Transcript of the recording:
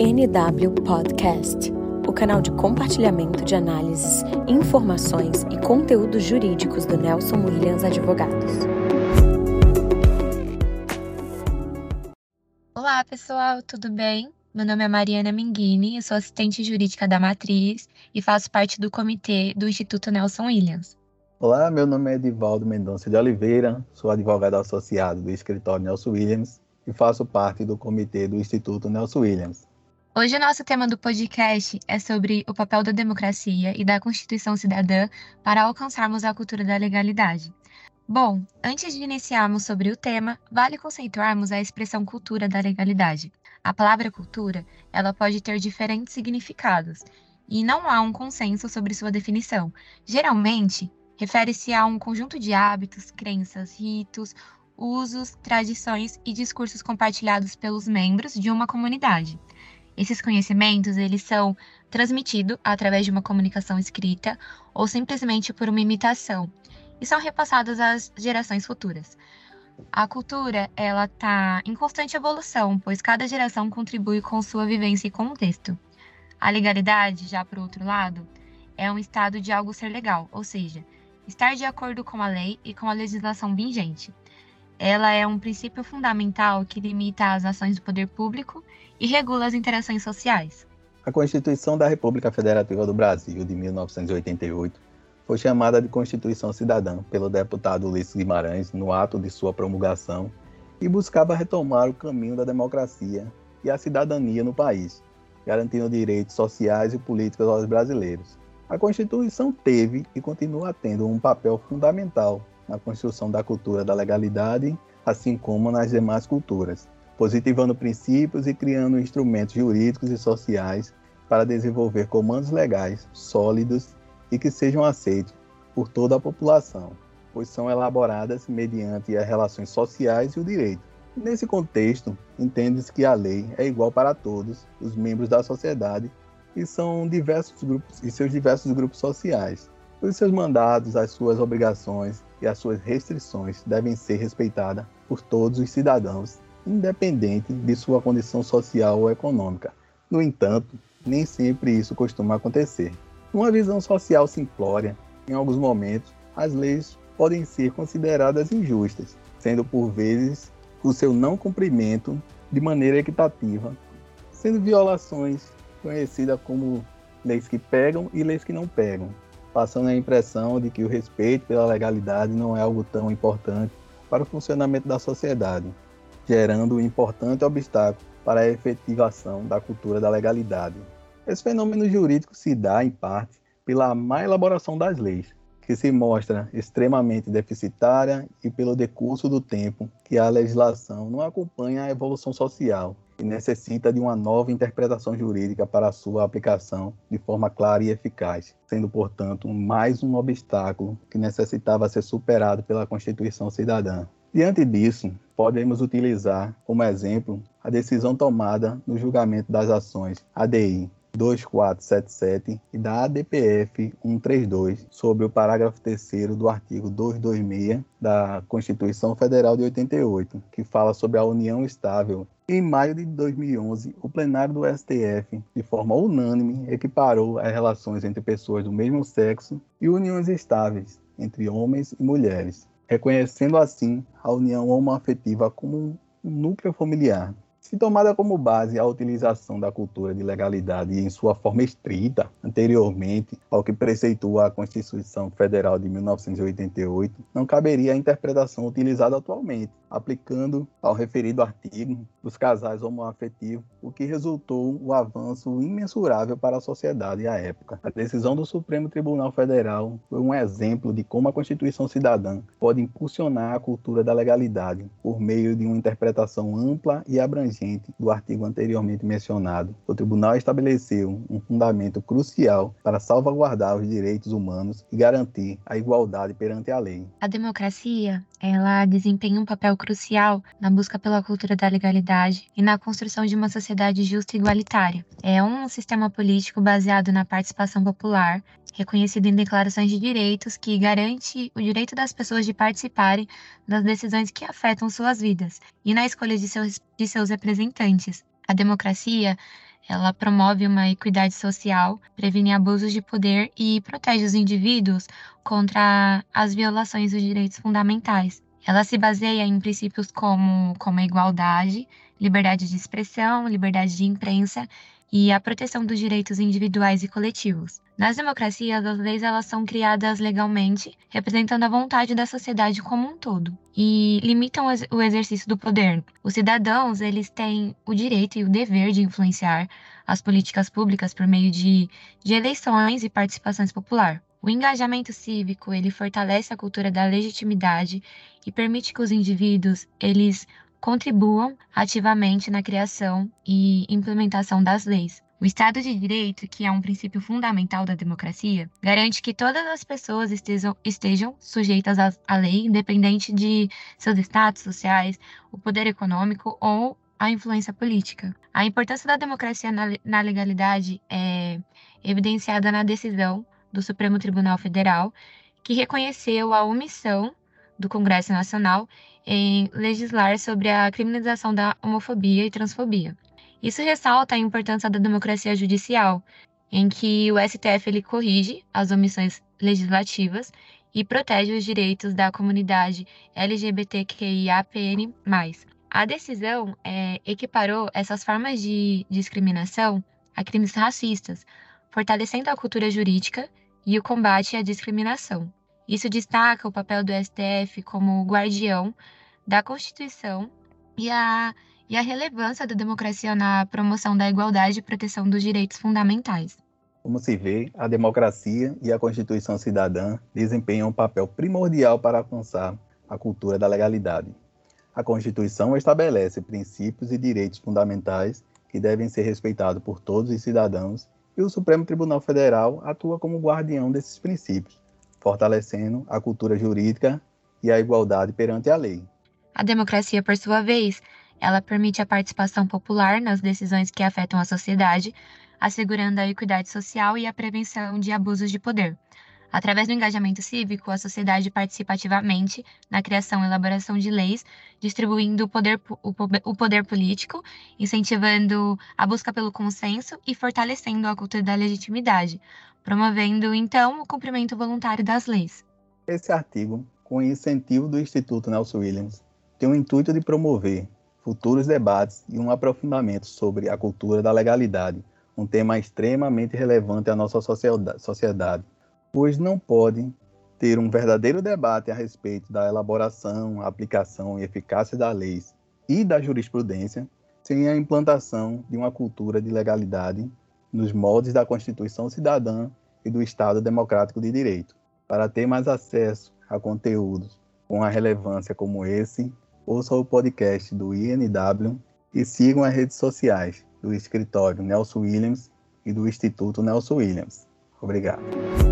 NW Podcast, o canal de compartilhamento de análises, informações e conteúdos jurídicos do Nelson Williams Advogados. Olá, pessoal, tudo bem? Meu nome é Mariana Minghini, eu sou assistente jurídica da Matriz e faço parte do comitê do Instituto Nelson Williams. Olá, meu nome é Edivaldo Mendonça de Oliveira, sou advogado associado do escritório Nelson Williams e faço parte do comitê do Instituto Nelson Williams. Hoje o nosso tema do podcast é sobre o papel da democracia e da Constituição Cidadã para alcançarmos a cultura da legalidade. Bom, antes de iniciarmos sobre o tema, vale conceituarmos a expressão cultura da legalidade. A palavra cultura, ela pode ter diferentes significados, e não há um consenso sobre sua definição. Geralmente, refere-se a um conjunto de hábitos, crenças, ritos, usos, tradições e discursos compartilhados pelos membros de uma comunidade. Esses conhecimentos, eles são transmitidos através de uma comunicação escrita ou simplesmente por uma imitação e são repassados às gerações futuras. A cultura, ela está em constante evolução, pois cada geração contribui com sua vivência e contexto. A legalidade, já por outro lado, é um estado de algo ser legal, ou seja, estar de acordo com a lei e com a legislação vigente ela é um princípio fundamental que limita as ações do poder público e regula as interações sociais. A Constituição da República Federativa do Brasil de 1988 foi chamada de Constituição Cidadã pelo deputado Ulisses Guimarães no ato de sua promulgação e buscava retomar o caminho da democracia e a cidadania no país, garantindo direitos sociais e políticos aos brasileiros. A Constituição teve e continua tendo um papel fundamental na construção da cultura da legalidade, assim como nas demais culturas, positivando princípios e criando instrumentos jurídicos e sociais para desenvolver comandos legais sólidos e que sejam aceitos por toda a população, pois são elaboradas mediante as relações sociais e o direito. Nesse contexto, entende-se que a lei é igual para todos os membros da sociedade e são diversos grupos e seus diversos grupos sociais. Os seus mandados, as suas obrigações e as suas restrições devem ser respeitadas por todos os cidadãos, independente de sua condição social ou econômica. No entanto, nem sempre isso costuma acontecer. Numa visão social simplória, em alguns momentos, as leis podem ser consideradas injustas, sendo por vezes o seu não cumprimento de maneira equitativa, sendo violações conhecidas como leis que pegam e leis que não pegam, passando a impressão de que o respeito pela legalidade não é algo tão importante para o funcionamento da sociedade, gerando um importante obstáculo para a efetivação da cultura da legalidade. Esse fenômeno jurídico se dá, em parte, pela má elaboração das leis, que se mostra extremamente deficitária e pelo decurso do tempo que a legislação não acompanha a evolução social e necessita de uma nova interpretação jurídica para sua aplicação de forma clara e eficaz, sendo, portanto, mais um obstáculo que necessitava ser superado pela Constituição Cidadã. Diante disso, podemos utilizar como exemplo a decisão tomada no julgamento das ações ADI 2477 e da ADPF 132 sobre o parágrafo 3 do artigo 226 da Constituição Federal de 88, que fala sobre a união estável. Em maio de 2011, o plenário do STF, de forma unânime, equiparou as relações entre pessoas do mesmo sexo e uniões estáveis entre homens e mulheres, reconhecendo assim a união homoafetiva como um núcleo familiar. Se tomada como base a utilização da cultura de legalidade em sua forma estrita, anteriormente ao que preceitua a Constituição Federal de 1988, não caberia a interpretação utilizada atualmente, aplicando ao referido artigo dos casais homoafetivos, o que resultou um avanço imensurável para a sociedade à época. A decisão do Supremo Tribunal Federal foi um exemplo de como a Constituição Cidadã pode impulsionar a cultura da legalidade por meio de uma interpretação ampla e abrangente do artigo anteriormente mencionado, o tribunal estabeleceu um fundamento crucial para salvaguardar os direitos humanos e garantir a igualdade perante a lei. A democracia, ela desempenha um papel crucial na busca pela cultura da legalidade e na construção de uma sociedade justa e igualitária. É um sistema político baseado na participação popular, reconhecido em declarações de direitos que garante o direito das pessoas de participarem das decisões que afetam suas vidas e na escolha de seus, de seus representantes. A democracia ela promove uma equidade social, previne abusos de poder e protege os indivíduos contra as violações dos direitos fundamentais. Ela se baseia em princípios como, como a igualdade, liberdade de expressão, liberdade de imprensa e a proteção dos direitos individuais e coletivos. Nas democracias, as leis elas são criadas legalmente, representando a vontade da sociedade como um todo, e limitam o exercício do poder. Os cidadãos eles têm o direito e o dever de influenciar as políticas públicas por meio de, de eleições e participações popular. O engajamento cívico ele fortalece a cultura da legitimidade e permite que os indivíduos eles contribuam ativamente na criação e implementação das leis. O Estado de Direito, que é um princípio fundamental da democracia, garante que todas as pessoas estejam, estejam sujeitas à lei, independente de seus status sociais, o poder econômico ou a influência política. A importância da democracia na, na legalidade é evidenciada na decisão do Supremo Tribunal Federal, que reconheceu a omissão do Congresso Nacional em legislar sobre a criminalização da homofobia e transfobia. Isso ressalta a importância da democracia judicial, em que o STF ele corrige as omissões legislativas e protege os direitos da comunidade LGBTQIAPN+. A decisão é, equiparou essas formas de discriminação a crimes racistas, fortalecendo a cultura jurídica e o combate à discriminação. Isso destaca o papel do STF como guardião da Constituição e a, e a relevância da democracia na promoção da igualdade e proteção dos direitos fundamentais. Como se vê, a democracia e a Constituição Cidadã desempenham um papel primordial para alcançar a cultura da legalidade. A Constituição estabelece princípios e direitos fundamentais que devem ser respeitados por todos os cidadãos, e o Supremo Tribunal Federal atua como guardião desses princípios, fortalecendo a cultura jurídica e a igualdade perante a lei. A democracia, por sua vez, ela permite a participação popular nas decisões que afetam a sociedade, assegurando a equidade social e a prevenção de abusos de poder. Através do engajamento cívico, a sociedade participa ativamente na criação e elaboração de leis, distribuindo o poder, o poder político, incentivando a busca pelo consenso e fortalecendo a cultura da legitimidade, promovendo, então, o cumprimento voluntário das leis. Esse artigo, com incentivo do Instituto Nelson Williams, tem o intuito de promover futuros debates e um aprofundamento sobre a cultura da legalidade, um tema extremamente relevante à nossa sociedade, pois não pode ter um verdadeiro debate a respeito da elaboração, aplicação e eficácia das leis e da jurisprudência sem a implantação de uma cultura de legalidade nos moldes da Constituição Cidadã e do Estado Democrático de Direito. Para ter mais acesso a conteúdos com a relevância como esse, ouça o podcast do INW e sigam as redes sociais do escritório Nelson Williams e do Instituto Nelson Williams. Obrigado.